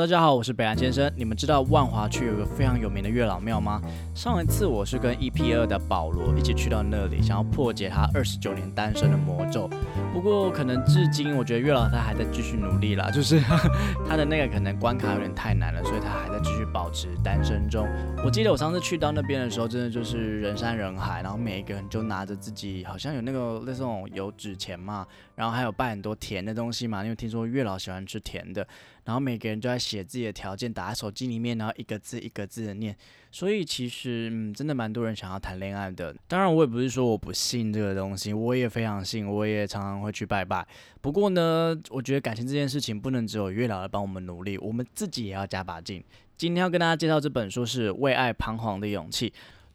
大家好，我是北岸先生。你们知道万华区有个非常有名的月老庙吗？上一次我是跟 EP 二的保罗一起去到那里，想要破解他二十九年单身的魔咒。不过可能至今，我觉得月老他还在继续努力啦，就是 他的那个可能关卡有点太难了，所以他还在继续保持单身中。我记得我上次去到那边的时候，真的就是人山人海，然后每一个人就拿着自己好像有那个类似那种有纸钱嘛，然后还有拜很多甜的东西嘛，因为听说月老喜欢吃甜的。然后每个人都在写自己的条件，打在手机里面，然后一个字一个字的念。所以其实，嗯，真的蛮多人想要谈恋爱的。当然，我也不是说我不信这个东西，我也非常信，我也常常会去拜拜。不过呢，我觉得感情这件事情不能只有月老来帮我们努力，我们自己也要加把劲。今天要跟大家介绍这本书是《为爱彷徨的勇气》。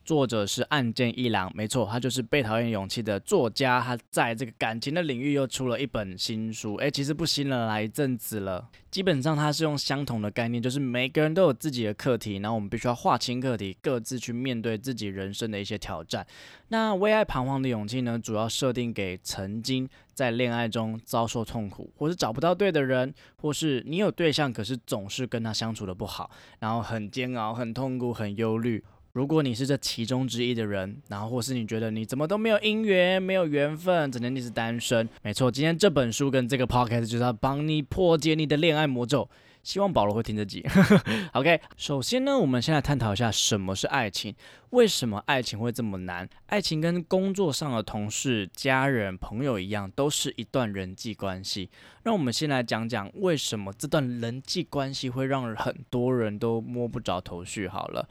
作者是岸见一郎，没错，他就是《被讨厌勇气》的作家。他在这个感情的领域又出了一本新书，哎，其实不新了，来一阵子了。基本上他是用相同的概念，就是每个人都有自己的课题，然后我们必须要划清课题，各自去面对自己人生的一些挑战。那《为爱彷徨的勇气》呢，主要设定给曾经在恋爱中遭受痛苦，或是找不到对的人，或是你有对象，可是总是跟他相处的不好，然后很煎熬、很痛苦、很忧虑。如果你是这其中之一的人，然后或是你觉得你怎么都没有姻缘、没有缘分，整天你是单身，没错，今天这本书跟这个 podcast 就是要帮你破解你的恋爱魔咒。希望保罗会听这集。OK，首先呢，我们先来探讨一下什么是爱情，为什么爱情会这么难？爱情跟工作上的同事、家人、朋友一样，都是一段人际关系。让我们先来讲讲为什么这段人际关系会让很多人都摸不着头绪。好了。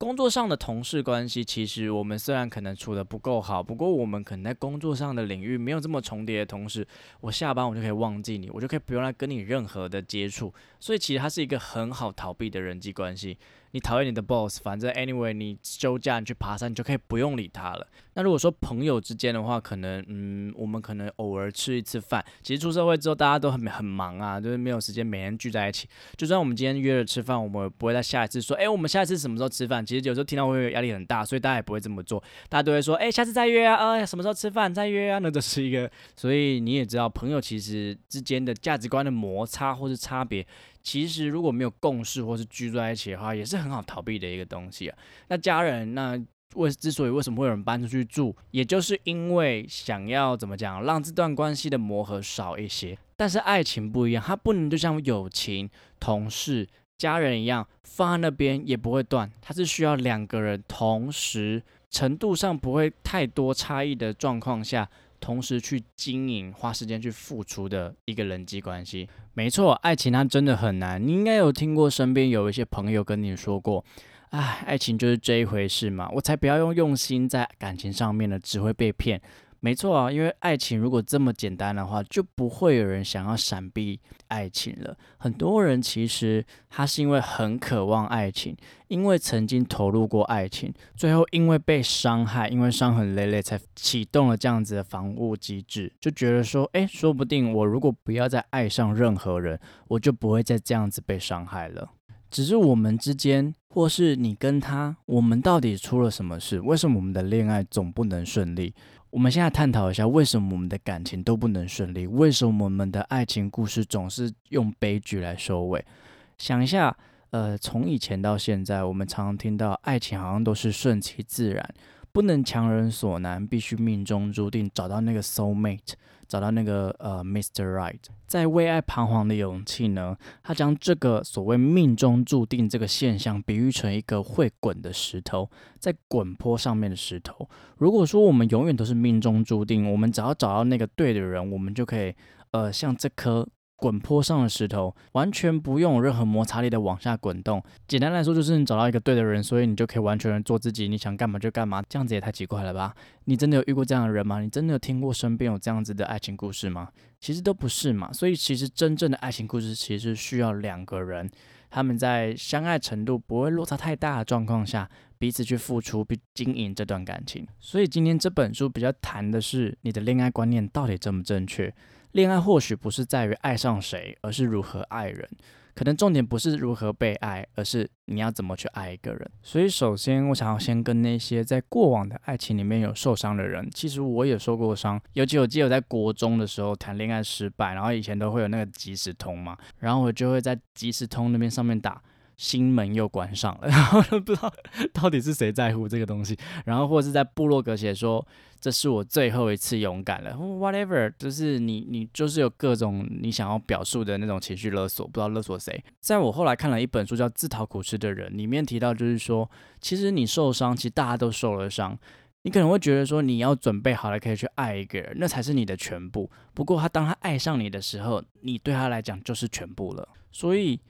工作上的同事关系，其实我们虽然可能处的不够好，不过我们可能在工作上的领域没有这么重叠的同时，我下班我就可以忘记你，我就可以不用来跟你任何的接触，所以其实它是一个很好逃避的人际关系。你讨厌你的 boss，反正 anyway，你休假你去爬山，你就可以不用理他了。那如果说朋友之间的话，可能嗯，我们可能偶尔吃一次饭。其实出社会之后，大家都很很忙啊，就是没有时间每天聚在一起。就算我们今天约了吃饭，我们不会在下一次说，哎，我们下一次什么时候吃饭？其实有时候听到会压力很大，所以大家也不会这么做。大家都会说，哎，下次再约啊，呃，什么时候吃饭再约啊？那这是一个，所以你也知道，朋友其实之间的价值观的摩擦或是差别。其实如果没有共识或是居住在一起的话，也是很好逃避的一个东西啊。那家人，那为之所以为什么会有人搬出去住，也就是因为想要怎么讲，让这段关系的磨合少一些。但是爱情不一样，它不能就像友情、同事、家人一样放在那边也不会断，它是需要两个人同时程度上不会太多差异的状况下。同时去经营、花时间去付出的一个人际关系，没错，爱情它真的很难。你应该有听过身边有一些朋友跟你说过，哎，爱情就是这一回事嘛，我才不要用用心在感情上面呢，只会被骗。没错啊，因为爱情如果这么简单的话，就不会有人想要闪避爱情了。很多人其实他是因为很渴望爱情，因为曾经投入过爱情，最后因为被伤害，因为伤痕累累，才启动了这样子的防护机制，就觉得说，哎，说不定我如果不要再爱上任何人，我就不会再这样子被伤害了。只是我们之间，或是你跟他，我们到底出了什么事？为什么我们的恋爱总不能顺利？我们现在探讨一下，为什么我们的感情都不能顺利？为什么我们的爱情故事总是用悲剧来收尾？想一下，呃，从以前到现在，我们常常听到爱情好像都是顺其自然。不能强人所难，必须命中注定找到那个 soul mate，找到那个呃 Mr. Right。在为爱彷徨的勇气呢，他将这个所谓命中注定这个现象比喻成一个会滚的石头，在滚坡上面的石头。如果说我们永远都是命中注定，我们只要找到那个对的人，我们就可以呃像这颗。滚坡上的石头完全不用任何摩擦力的往下滚动。简单来说，就是你找到一个对的人，所以你就可以完全做自己，你想干嘛就干嘛。这样子也太奇怪了吧？你真的有遇过这样的人吗？你真的有听过身边有这样子的爱情故事吗？其实都不是嘛。所以其实真正的爱情故事，其实需要两个人，他们在相爱程度不会落差太大的状况下，彼此去付出，并经营这段感情。所以今天这本书比较谈的是你的恋爱观念到底正不正确。恋爱或许不是在于爱上谁，而是如何爱人。可能重点不是如何被爱，而是你要怎么去爱一个人。所以，首先我想要先跟那些在过往的爱情里面有受伤的人，其实我也受过伤。尤其我记得我在国中的时候谈恋爱失败，然后以前都会有那个即时通嘛，然后我就会在即时通那边上面打。心门又关上了，然后不知道到底是谁在乎这个东西，然后或是在部落格写说这是我最后一次勇敢了，whatever，就是你你就是有各种你想要表述的那种情绪勒索，不知道勒索谁。在我后来看了一本书叫《自讨苦吃的人》，里面提到就是说，其实你受伤，其实大家都受了伤，你可能会觉得说你要准备好了可以去爱一个人，那才是你的全部。不过他当他爱上你的时候，你对他来讲就是全部了，所以。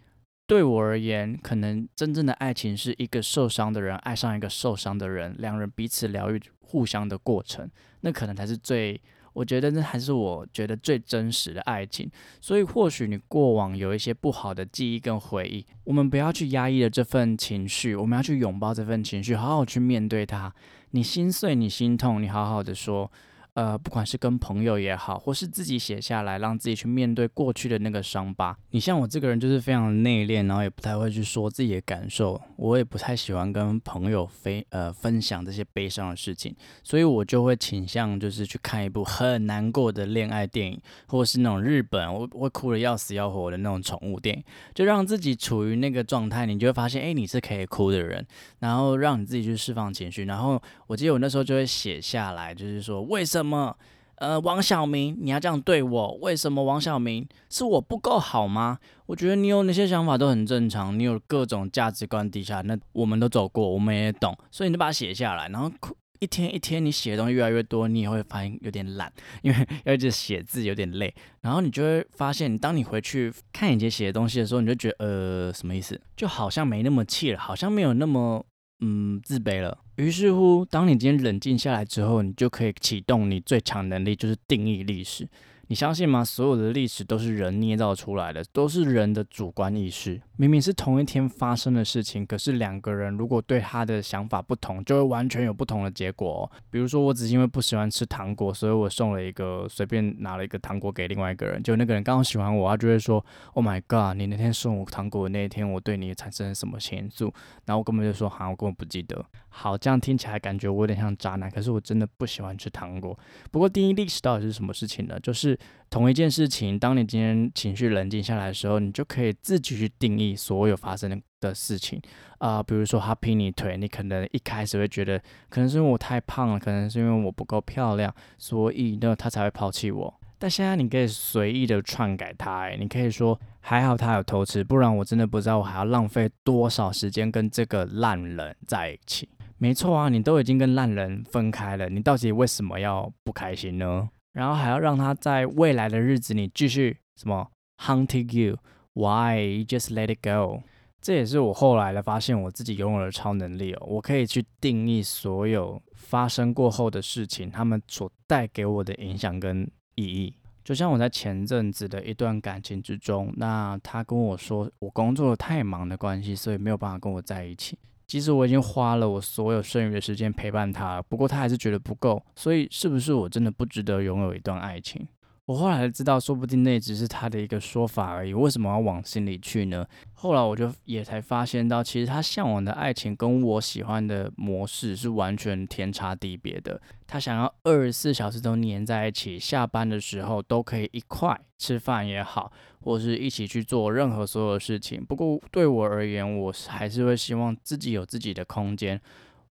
对我而言，可能真正的爱情是一个受伤的人爱上一个受伤的人，两人彼此疗愈、互相的过程，那可能才是最，我觉得那还是我觉得最真实的爱情。所以，或许你过往有一些不好的记忆跟回忆，我们不要去压抑了这份情绪，我们要去拥抱这份情绪，好好去面对它。你心碎，你心痛，你好好的说。呃，不管是跟朋友也好，或是自己写下来，让自己去面对过去的那个伤疤。你像我这个人就是非常内敛，然后也不太会去说自己的感受，我也不太喜欢跟朋友非呃分享这些悲伤的事情，所以我就会倾向就是去看一部很难过的恋爱电影，或是那种日本我会哭的要死要活的那种宠物电影，就让自己处于那个状态，你就会发现，哎，你是可以哭的人，然后让你自己去释放情绪。然后我记得我那时候就会写下来，就是说为什么。什么？呃，王小明，你要这样对我？为什么王小明是我不够好吗？我觉得你有那些想法都很正常，你有各种价值观底下，那我们都走过，我们也懂，所以你就把它写下来。然后一天一天，你写的东西越来越多，你也会发现有点懒，因为要一直写字有点累。然后你就会发现，当你回去看以前写的东西的时候，你就觉得呃，什么意思？就好像没那么气了，好像没有那么。嗯，自卑了。于是乎，当你今天冷静下来之后，你就可以启动你最强能力，就是定义历史。你相信吗？所有的历史都是人捏造出来的，都是人的主观意识。明明是同一天发生的事情，可是两个人如果对他的想法不同，就会完全有不同的结果。比如说，我只是因为不喜欢吃糖果，所以我送了一个随便拿了一个糖果给另外一个人，就那个人刚好喜欢我，他就会说：“Oh my god，你那天送我糖果的那一天，我对你产生了什么情愫？”然后我根本就说：“哈，我根本不记得。”好，这样听起来感觉我有点像渣男，可是我真的不喜欢吃糖果。不过，第一历史到底是什么事情呢？就是同一件事情，当你今天情绪冷静下来的时候，你就可以自己去定义所有发生的事情啊。比如说他劈你腿，你可能一开始会觉得，可能是因为我太胖了，可能是因为我不够漂亮，所以呢他才会抛弃我。但现在你可以随意的篡改他，你可以说还好他有偷吃，不然我真的不知道我还要浪费多少时间跟这个烂人在一起。没错啊，你都已经跟烂人分开了，你到底为什么要不开心呢？然后还要让他在未来的日子里继续什么 hunting you？Why just let it go？这也是我后来的发现，我自己拥有了超能力哦，我可以去定义所有发生过后的事情，他们所带给我的影响跟意义。就像我在前阵子的一段感情之中，那他跟我说，我工作太忙的关系，所以没有办法跟我在一起。即使我已经花了我所有剩余的时间陪伴他，不过他还是觉得不够，所以是不是我真的不值得拥有一段爱情？我后来才知道，说不定那只是他的一个说法而已。为什么要往心里去呢？后来我就也才发现到，其实他向往的爱情跟我喜欢的模式是完全天差地别的。他想要二十四小时都黏在一起，下班的时候都可以一块吃饭也好。或是一起去做任何所有事情。不过对我而言，我还是会希望自己有自己的空间。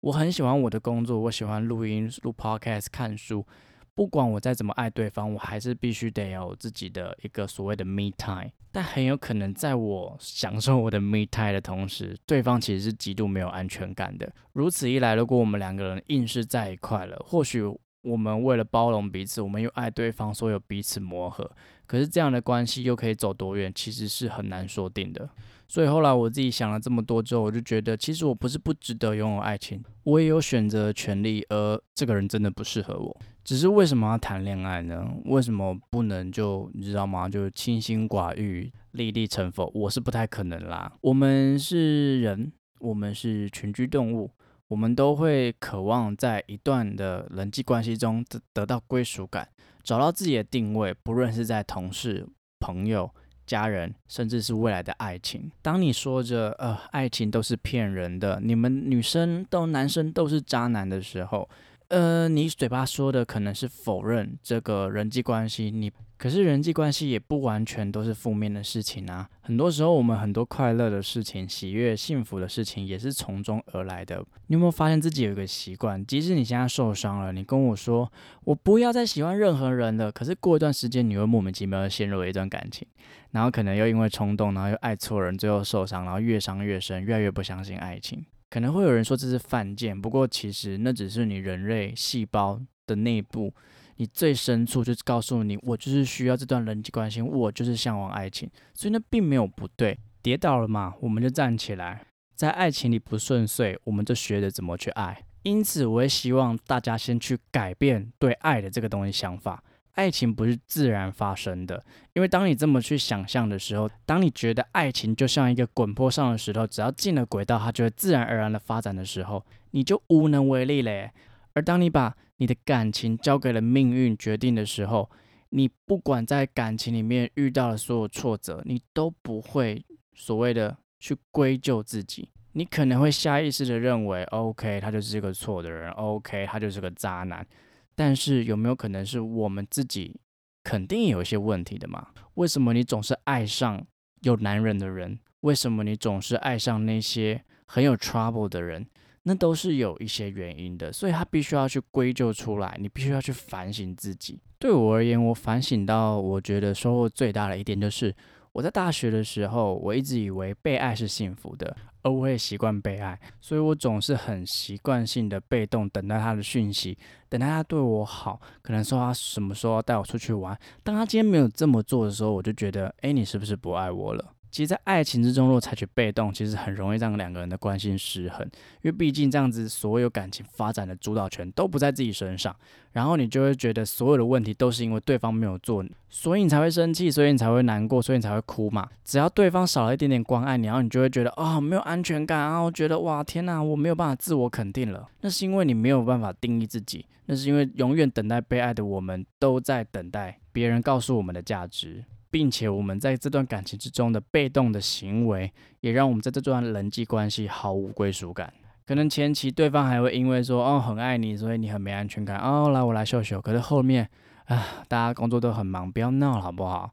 我很喜欢我的工作，我喜欢录音、录 podcast、看书。不管我再怎么爱对方，我还是必须得有自己的一个所谓的 me time。但很有可能在我享受我的 me time 的同时，对方其实是极度没有安全感的。如此一来，如果我们两个人硬是在一块了，或许我们为了包容彼此，我们又爱对方，所以有彼此磨合。可是这样的关系又可以走多远，其实是很难说定的。所以后来我自己想了这么多之后，我就觉得，其实我不是不值得拥有爱情，我也有选择权利。而这个人真的不适合我，只是为什么要谈恋爱呢？为什么不能就你知道吗？就清心寡欲、立地成佛？我是不太可能啦。我们是人，我们是群居动物，我们都会渴望在一段的人际关系中得得到归属感，找到自己的定位，不论是在同事、朋友、家人，甚至是未来的爱情。当你说着“呃，爱情都是骗人的，你们女生都男生都是渣男”的时候，呃，你嘴巴说的可能是否认这个人际关系，你。可是人际关系也不完全都是负面的事情啊，很多时候我们很多快乐的事情、喜悦、幸福的事情也是从中而来的。你有没有发现自己有一个习惯？即使你现在受伤了，你跟我说我不要再喜欢任何人了，可是过一段时间你会莫名其妙的陷入了一段感情，然后可能又因为冲动，然后又爱错人，最后受伤，然后越伤越深，越来越不相信爱情。可能会有人说这是犯贱，不过其实那只是你人类细胞的内部。你最深处就是告诉你，我就是需要这段人际关系，我就是向往爱情，所以那并没有不对。跌倒了嘛，我们就站起来。在爱情里不顺遂，我们就学着怎么去爱。因此，我也希望大家先去改变对爱的这个东西想法。爱情不是自然发生的，因为当你这么去想象的时候，当你觉得爱情就像一个滚坡上的石头，只要进了轨道，它就会自然而然的发展的时候，你就无能为力嘞。而当你把你的感情交给了命运决定的时候，你不管在感情里面遇到了所有挫折，你都不会所谓的去归咎自己，你可能会下意识的认为，OK，他就是个错的人，OK，他就是个渣男。但是有没有可能是我们自己肯定有一些问题的嘛？为什么你总是爱上有男人的人？为什么你总是爱上那些很有 trouble 的人？那都是有一些原因的，所以他必须要去归咎出来，你必须要去反省自己。对我而言，我反省到我觉得收获最大的一点就是，我在大学的时候，我一直以为被爱是幸福的，而我也习惯被爱，所以我总是很习惯性的被动等待他的讯息，等待他对我好，可能说他什么时候要带我出去玩。当他今天没有这么做的时候，我就觉得，哎，你是不是不爱我了？其实，在爱情之中，若采取被动，其实很容易让两个人的关系失衡。因为毕竟这样子，所有感情发展的主导权都不在自己身上，然后你就会觉得所有的问题都是因为对方没有做，所以你才会生气，所以你才会难过，所以你才会哭嘛。只要对方少了一点点关爱你，然后你就会觉得啊，没有安全感啊，我觉得哇，天哪，我没有办法自我肯定了。那是因为你没有办法定义自己，那是因为永远等待被爱的我们，都在等待别人告诉我们的价值。并且我们在这段感情之中的被动的行为，也让我们在这段人际关系毫无归属感。可能前期对方还会因为说哦很爱你，所以你很没安全感哦，来我来秀秀。可是后面啊，大家工作都很忙，不要闹了好不好？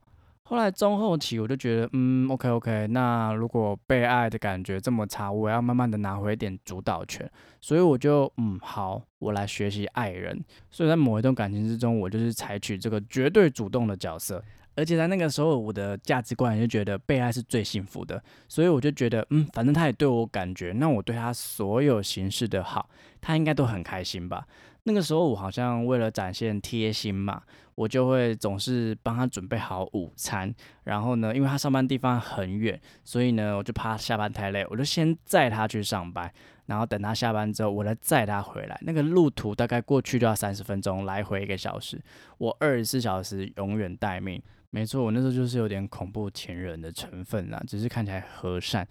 后来中后期我就觉得嗯 OK OK，那如果被爱的感觉这么差，我要慢慢的拿回一点主导权。所以我就嗯好，我来学习爱人。所以在某一段感情之中，我就是采取这个绝对主动的角色。而且在那个时候，我的价值观就觉得被爱是最幸福的，所以我就觉得，嗯，反正他也对我感觉，那我对他所有形式的好，他应该都很开心吧。那个时候我好像为了展现贴心嘛，我就会总是帮他准备好午餐，然后呢，因为他上班地方很远，所以呢，我就怕下班太累，我就先载他去上班，然后等他下班之后，我再载他回来。那个路途大概过去都要三十分钟，来回一个小时，我二十四小时永远待命。没错，我那时候就是有点恐怖情人的成分啦，只是看起来和善。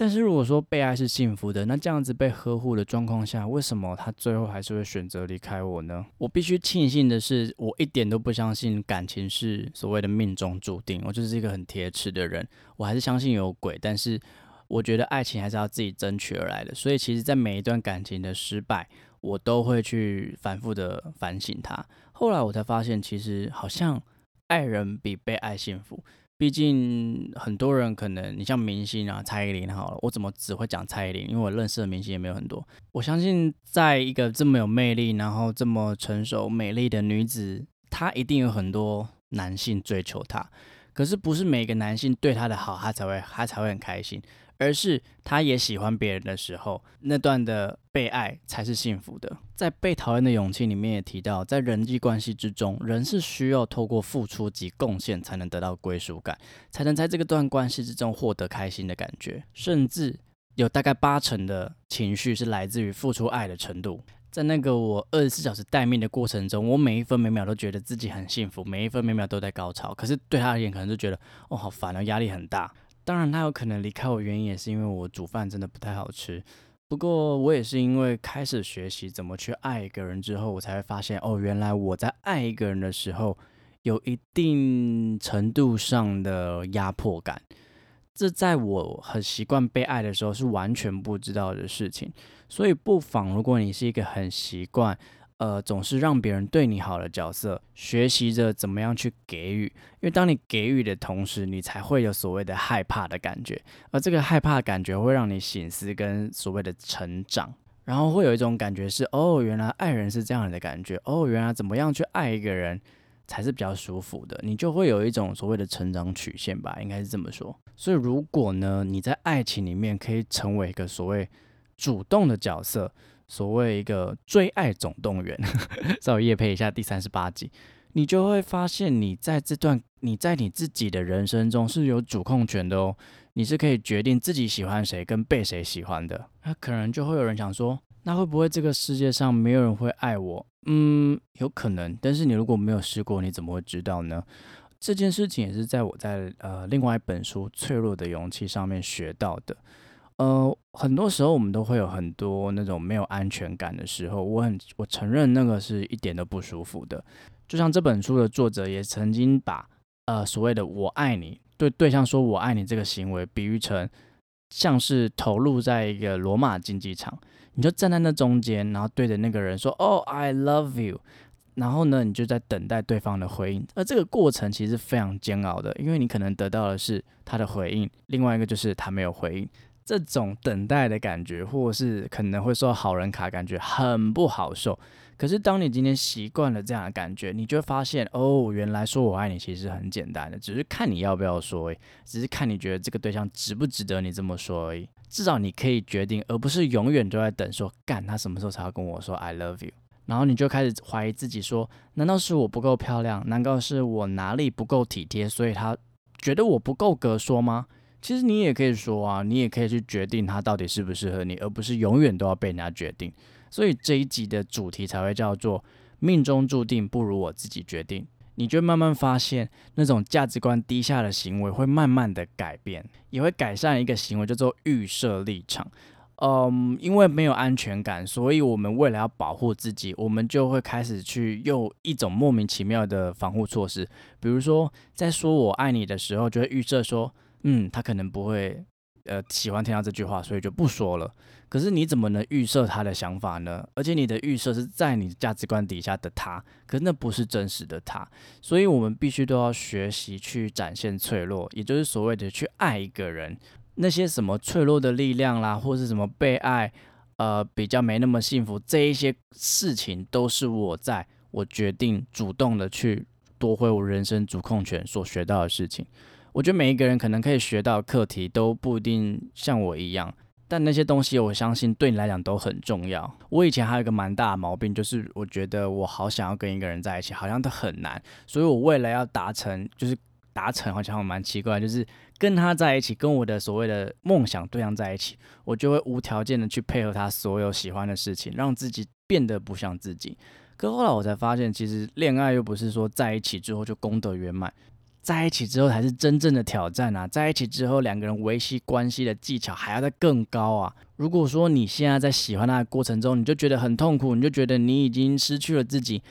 但是如果说被爱是幸福的，那这样子被呵护的状况下，为什么他最后还是会选择离开我呢？我必须庆幸的是，我一点都不相信感情是所谓的命中注定。我就是一个很铁齿的人，我还是相信有鬼。但是我觉得爱情还是要自己争取而来的。所以其实，在每一段感情的失败，我都会去反复的反省它。后来我才发现，其实好像。爱人比被爱幸福，毕竟很多人可能你像明星啊，蔡依林好了，我怎么只会讲蔡依林？因为我认识的明星也没有很多。我相信，在一个这么有魅力，然后这么成熟美丽的女子，她一定有很多男性追求她。可是不是每个男性对她的好，她才会她才会很开心。而是他也喜欢别人的时候，那段的被爱才是幸福的。在被讨厌的勇气里面也提到，在人际关系之中，人是需要透过付出及贡献才能得到归属感，才能在这个段关系之中获得开心的感觉。甚至有大概八成的情绪是来自于付出爱的程度。在那个我二十四小时待命的过程中，我每一分每秒都觉得自己很幸福，每一分每秒都在高潮。可是对他而言，可能就觉得哦，好烦啊，压力很大。当然，他有可能离开我原因也是因为我煮饭真的不太好吃。不过我也是因为开始学习怎么去爱一个人之后，我才会发现，哦，原来我在爱一个人的时候，有一定程度上的压迫感。这在我很习惯被爱的时候是完全不知道的事情。所以不妨，如果你是一个很习惯，呃，总是让别人对你好的角色，学习着怎么样去给予，因为当你给予的同时，你才会有所谓的害怕的感觉，而这个害怕的感觉会让你醒思跟所谓的成长，然后会有一种感觉是，哦，原来爱人是这样的感觉，哦，原来怎么样去爱一个人才是比较舒服的，你就会有一种所谓的成长曲线吧，应该是这么说。所以如果呢，你在爱情里面可以成为一个所谓主动的角色。所谓一个追爱总动员，稍微夜配一下第三十八集，你就会发现，你在这段你在你自己的人生中是有主控权的哦，你是可以决定自己喜欢谁跟被谁喜欢的。那可能就会有人想说，那会不会这个世界上没有人会爱我？嗯，有可能，但是你如果没有试过，你怎么会知道呢？这件事情也是在我在呃另外一本书《脆弱的勇气》上面学到的。呃，很多时候我们都会有很多那种没有安全感的时候，我很我承认那个是一点都不舒服的。就像这本书的作者也曾经把呃所谓的“我爱你”对对象说“我爱你”这个行为比喻成像是投入在一个罗马竞技场，你就站在那中间，然后对着那个人说“哦，I love you”，然后呢，你就在等待对方的回应。而这个过程其实非常煎熬的，因为你可能得到的是他的回应，另外一个就是他没有回应。这种等待的感觉，或是可能会说好人卡，感觉很不好受。可是当你今天习惯了这样的感觉，你就会发现，哦，原来说我爱你其实很简单的，只是看你要不要说，只是看你觉得这个对象值不值得你这么说而已。至少你可以决定，而不是永远都在等，说干他什么时候才要跟我说 I love you。然后你就开始怀疑自己，说难道是我不够漂亮？难道是我哪里不够体贴，所以他觉得我不够格说吗？其实你也可以说啊，你也可以去决定他到底适不适合你，而不是永远都要被人家决定。所以这一集的主题才会叫做“命中注定不如我自己决定”。你就慢慢发现，那种价值观低下的行为会慢慢的改变，也会改善一个行为叫做预设立场。嗯，因为没有安全感，所以我们为了要保护自己，我们就会开始去用一种莫名其妙的防护措施，比如说在说我爱你的时候，就会预设说。嗯，他可能不会，呃，喜欢听到这句话，所以就不说了。可是你怎么能预设他的想法呢？而且你的预设是在你价值观底下的他，可是那不是真实的他。所以我们必须都要学习去展现脆弱，也就是所谓的去爱一个人。那些什么脆弱的力量啦，或是什么被爱，呃，比较没那么幸福，这一些事情都是我在我决定主动的去夺回我人生主控权所学到的事情。我觉得每一个人可能可以学到课题都不一定像我一样，但那些东西我相信对你来讲都很重要。我以前还有一个蛮大的毛病，就是我觉得我好想要跟一个人在一起，好像都很难，所以我为了要达成，就是达成好像蛮奇怪，就是跟他在一起，跟我的所谓的梦想对象在一起，我就会无条件的去配合他所有喜欢的事情，让自己变得不像自己。可后来我才发现，其实恋爱又不是说在一起之后就功德圆满。在一起之后才是真正的挑战啊！在一起之后，两个人维系关系的技巧还要再更高啊！如果说你现在在喜欢他的过程中，你就觉得很痛苦，你就觉得你已经失去了自己，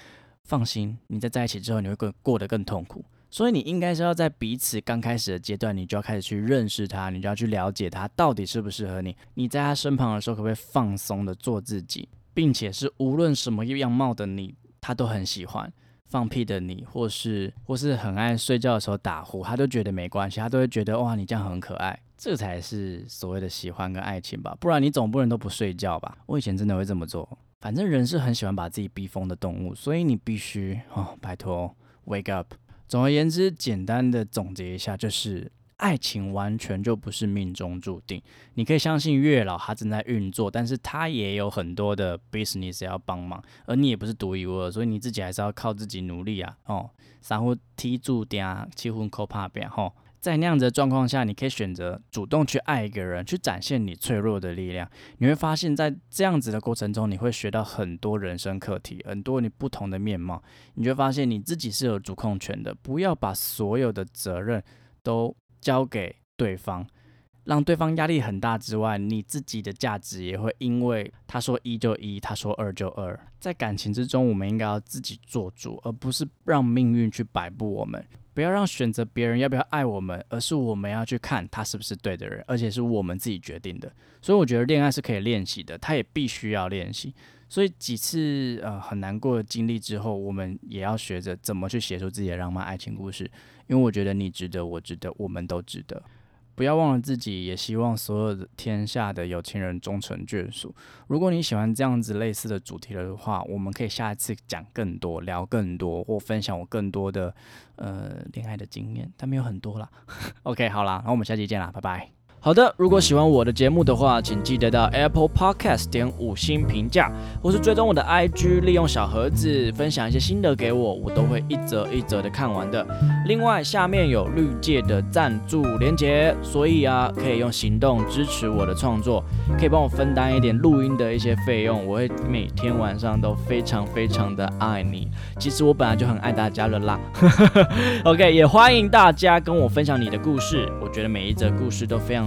放心，你在在一起之后，你会更过得更痛苦。所以你应该是要在彼此刚开始的阶段，你就要开始去认识他，你就要去了解他到底适不适合你。你在他身旁的时候，可不可以放松的做自己，并且是无论什么样貌的你，他都很喜欢。放屁的你，或是或是很爱睡觉的时候打呼，他都觉得没关系，他都会觉得哇，你这样很可爱，这才是所谓的喜欢跟爱情吧？不然你总不能都不睡觉吧？我以前真的会这么做，反正人是很喜欢把自己逼疯的动物，所以你必须哦，拜托，wake up。总而言之，简单的总结一下就是。爱情完全就不是命中注定，你可以相信月老他正在运作，但是他也有很多的 business 要帮忙，而你也不是独一无二，所以你自己还是要靠自己努力啊！哦，然后踢住点，气婚扣怕变吼，在那样子的状况下，你可以选择主动去爱一个人，去展现你脆弱的力量。你会发现在这样子的过程中，你会学到很多人生课题，很多你不同的面貌。你就会发现你自己是有主控权的，不要把所有的责任都。交给对方，让对方压力很大之外，你自己的价值也会因为他说一就一，他说二就二。在感情之中，我们应该要自己做主，而不是让命运去摆布我们。不要让选择别人要不要爱我们，而是我们要去看他是不是对的人，而且是我们自己决定的。所以我觉得恋爱是可以练习的，他也必须要练习。所以几次呃很难过的经历之后，我们也要学着怎么去写出自己的浪漫爱情故事。因为我觉得你值得，我值得，我们都值得。不要忘了自己，也希望所有的天下的有情人终成眷属。如果你喜欢这样子类似的主题的话，我们可以下一次讲更多，聊更多，或分享我更多的呃恋爱的经验，他们有很多啦。OK，好啦，那我们下期见啦，拜拜。好的，如果喜欢我的节目的话，请记得到 Apple Podcast 点五星评价，或是追踪我的 IG，利用小盒子分享一些心得给我，我都会一则一则的看完的。另外，下面有绿界的赞助连结，所以啊，可以用行动支持我的创作，可以帮我分担一点录音的一些费用，我会每天晚上都非常非常的爱你。其实我本来就很爱大家了啦。OK，也欢迎大家跟我分享你的故事，我觉得每一则故事都非常